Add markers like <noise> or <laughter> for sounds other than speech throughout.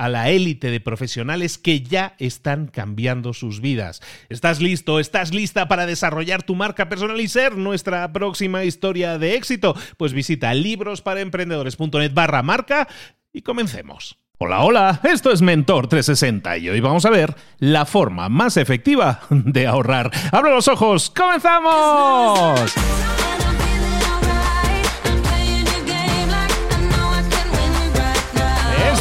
a la élite de profesionales que ya están cambiando sus vidas. ¿Estás listo? ¿Estás lista para desarrollar tu marca personal y ser nuestra próxima historia de éxito? Pues visita librosparaemprendedores.net barra marca y comencemos. Hola, hola, esto es Mentor 360 y hoy vamos a ver la forma más efectiva de ahorrar. ¡Abra los ojos! ¡Comenzamos!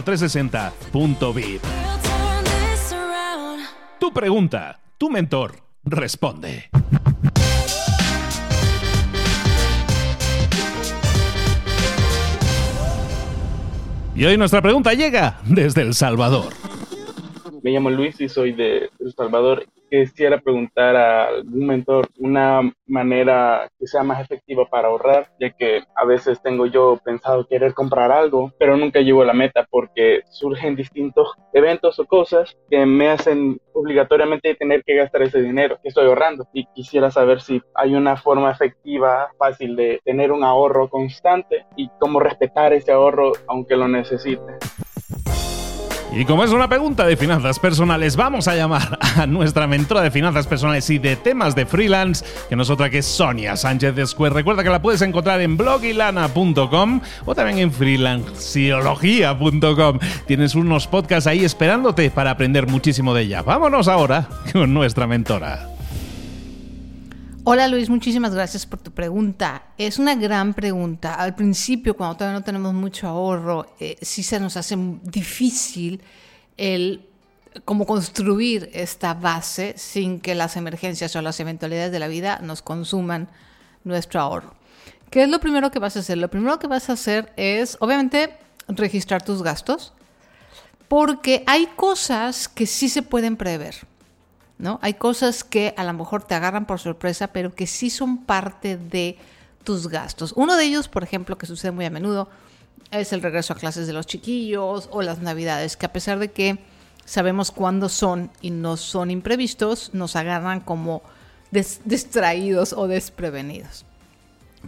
mentor360.vip. Tu pregunta, tu mentor responde. Y hoy nuestra pregunta llega desde El Salvador. Me llamo Luis y soy de El Salvador quisiera preguntar a algún mentor una manera que sea más efectiva para ahorrar, ya que a veces tengo yo pensado querer comprar algo, pero nunca llego a la meta porque surgen distintos eventos o cosas que me hacen obligatoriamente tener que gastar ese dinero que estoy ahorrando. Y quisiera saber si hay una forma efectiva, fácil de tener un ahorro constante y cómo respetar ese ahorro aunque lo necesite. Y como es una pregunta de finanzas personales, vamos a llamar a nuestra mentora de finanzas personales y de temas de freelance, que no es otra que Sonia Sánchez de. Recuerda que la puedes encontrar en blogilana.com o también en freelanciología.com. Tienes unos podcasts ahí esperándote para aprender muchísimo de ella. Vámonos ahora con nuestra mentora. Hola Luis, muchísimas gracias por tu pregunta. Es una gran pregunta. Al principio, cuando todavía no tenemos mucho ahorro, eh, sí se nos hace difícil el cómo construir esta base sin que las emergencias o las eventualidades de la vida nos consuman nuestro ahorro. ¿Qué es lo primero que vas a hacer? Lo primero que vas a hacer es, obviamente, registrar tus gastos, porque hay cosas que sí se pueden prever. ¿No? Hay cosas que a lo mejor te agarran por sorpresa, pero que sí son parte de tus gastos. Uno de ellos, por ejemplo, que sucede muy a menudo, es el regreso a clases de los chiquillos o las navidades, que a pesar de que sabemos cuándo son y no son imprevistos, nos agarran como distraídos o desprevenidos.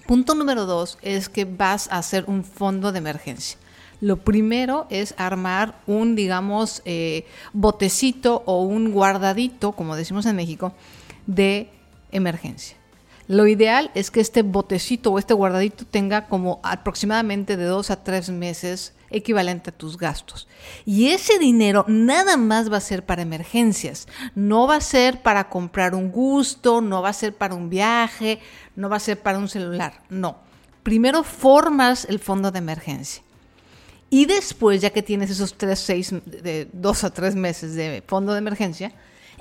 Punto número dos es que vas a hacer un fondo de emergencia. Lo primero es armar un, digamos, eh, botecito o un guardadito, como decimos en México, de emergencia. Lo ideal es que este botecito o este guardadito tenga como aproximadamente de dos a tres meses equivalente a tus gastos. Y ese dinero nada más va a ser para emergencias, no va a ser para comprar un gusto, no va a ser para un viaje, no va a ser para un celular, no. Primero formas el fondo de emergencia. Y después, ya que tienes esos tres, seis, dos a tres meses de fondo de emergencia,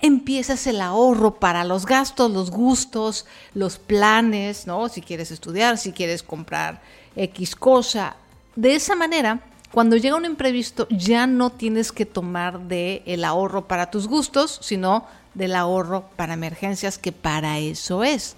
empiezas el ahorro para los gastos, los gustos, los planes, ¿no? Si quieres estudiar, si quieres comprar X cosa. De esa manera, cuando llega un imprevisto, ya no tienes que tomar de ahorro para tus gustos, sino del ahorro para emergencias, que para eso es.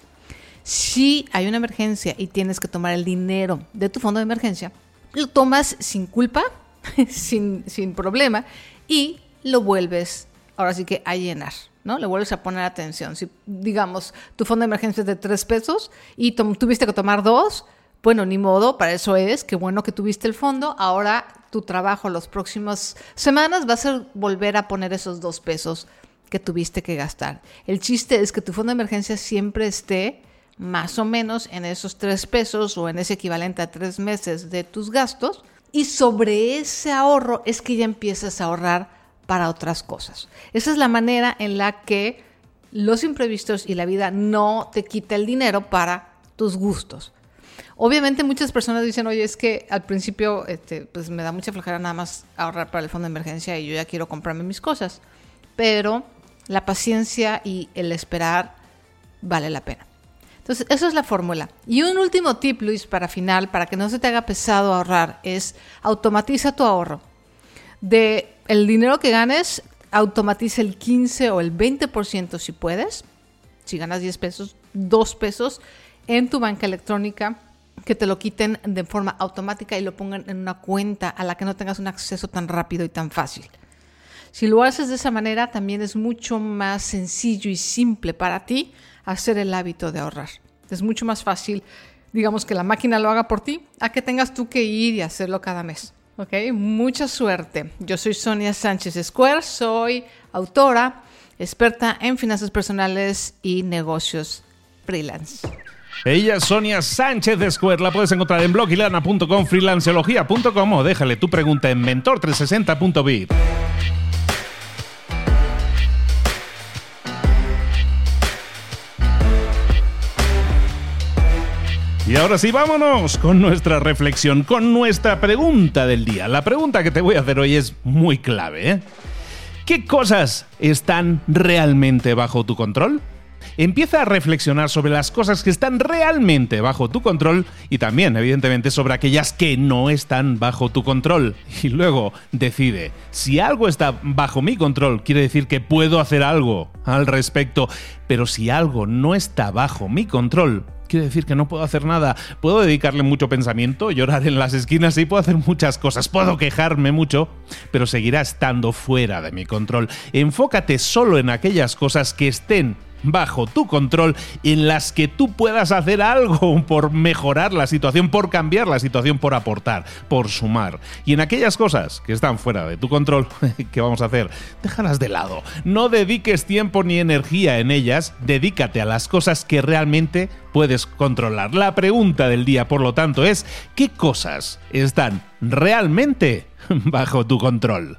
Si hay una emergencia y tienes que tomar el dinero de tu fondo de emergencia, lo tomas sin culpa, <laughs> sin, sin problema, y lo vuelves ahora sí que a llenar, ¿no? Le vuelves a poner atención. Si, digamos, tu fondo de emergencia es de tres pesos y tuviste que tomar dos, bueno, ni modo, para eso es, qué bueno que tuviste el fondo. Ahora tu trabajo las próximas semanas va a ser volver a poner esos dos pesos que tuviste que gastar. El chiste es que tu fondo de emergencia siempre esté más o menos en esos tres pesos o en ese equivalente a tres meses de tus gastos. Y sobre ese ahorro es que ya empiezas a ahorrar para otras cosas. Esa es la manera en la que los imprevistos y la vida no te quita el dinero para tus gustos. Obviamente muchas personas dicen, oye, es que al principio este, pues me da mucha flojera nada más ahorrar para el fondo de emergencia y yo ya quiero comprarme mis cosas. Pero la paciencia y el esperar vale la pena. Entonces, eso es la fórmula. Y un último tip, Luis, para final, para que no se te haga pesado ahorrar, es automatiza tu ahorro. De el dinero que ganes, automatiza el 15 o el 20% si puedes. Si ganas 10 pesos, 2 pesos en tu banca electrónica, que te lo quiten de forma automática y lo pongan en una cuenta a la que no tengas un acceso tan rápido y tan fácil. Si lo haces de esa manera, también es mucho más sencillo y simple para ti hacer el hábito de ahorrar. Es mucho más fácil, digamos, que la máquina lo haga por ti, a que tengas tú que ir y hacerlo cada mes. Ok, mucha suerte. Yo soy Sonia Sánchez Square, soy autora, experta en finanzas personales y negocios freelance. Ella es Sonia Sánchez de Square. La puedes encontrar en blogilana.com, freelanceología.com o déjale tu pregunta en mentor360.bit. Y ahora sí, vámonos con nuestra reflexión, con nuestra pregunta del día. La pregunta que te voy a hacer hoy es muy clave. ¿eh? ¿Qué cosas están realmente bajo tu control? Empieza a reflexionar sobre las cosas que están realmente bajo tu control y también, evidentemente, sobre aquellas que no están bajo tu control. Y luego decide, si algo está bajo mi control, quiere decir que puedo hacer algo al respecto. Pero si algo no está bajo mi control, decir que no puedo hacer nada. Puedo dedicarle mucho pensamiento, llorar en las esquinas y puedo hacer muchas cosas. Puedo quejarme mucho, pero seguirá estando fuera de mi control. Enfócate solo en aquellas cosas que estén bajo tu control en las que tú puedas hacer algo <laughs> por mejorar la situación, por cambiar la situación, por aportar, por sumar. Y en aquellas cosas que están fuera de tu control, <laughs> ¿qué vamos a hacer? Déjalas de lado. No dediques tiempo ni energía en ellas, dedícate a las cosas que realmente puedes controlar. La pregunta del día, por lo tanto, es ¿qué cosas están realmente <laughs> bajo tu control?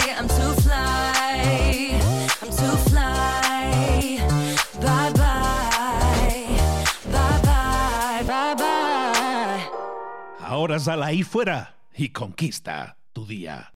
Ahora sal ahí fuera y conquista tu día.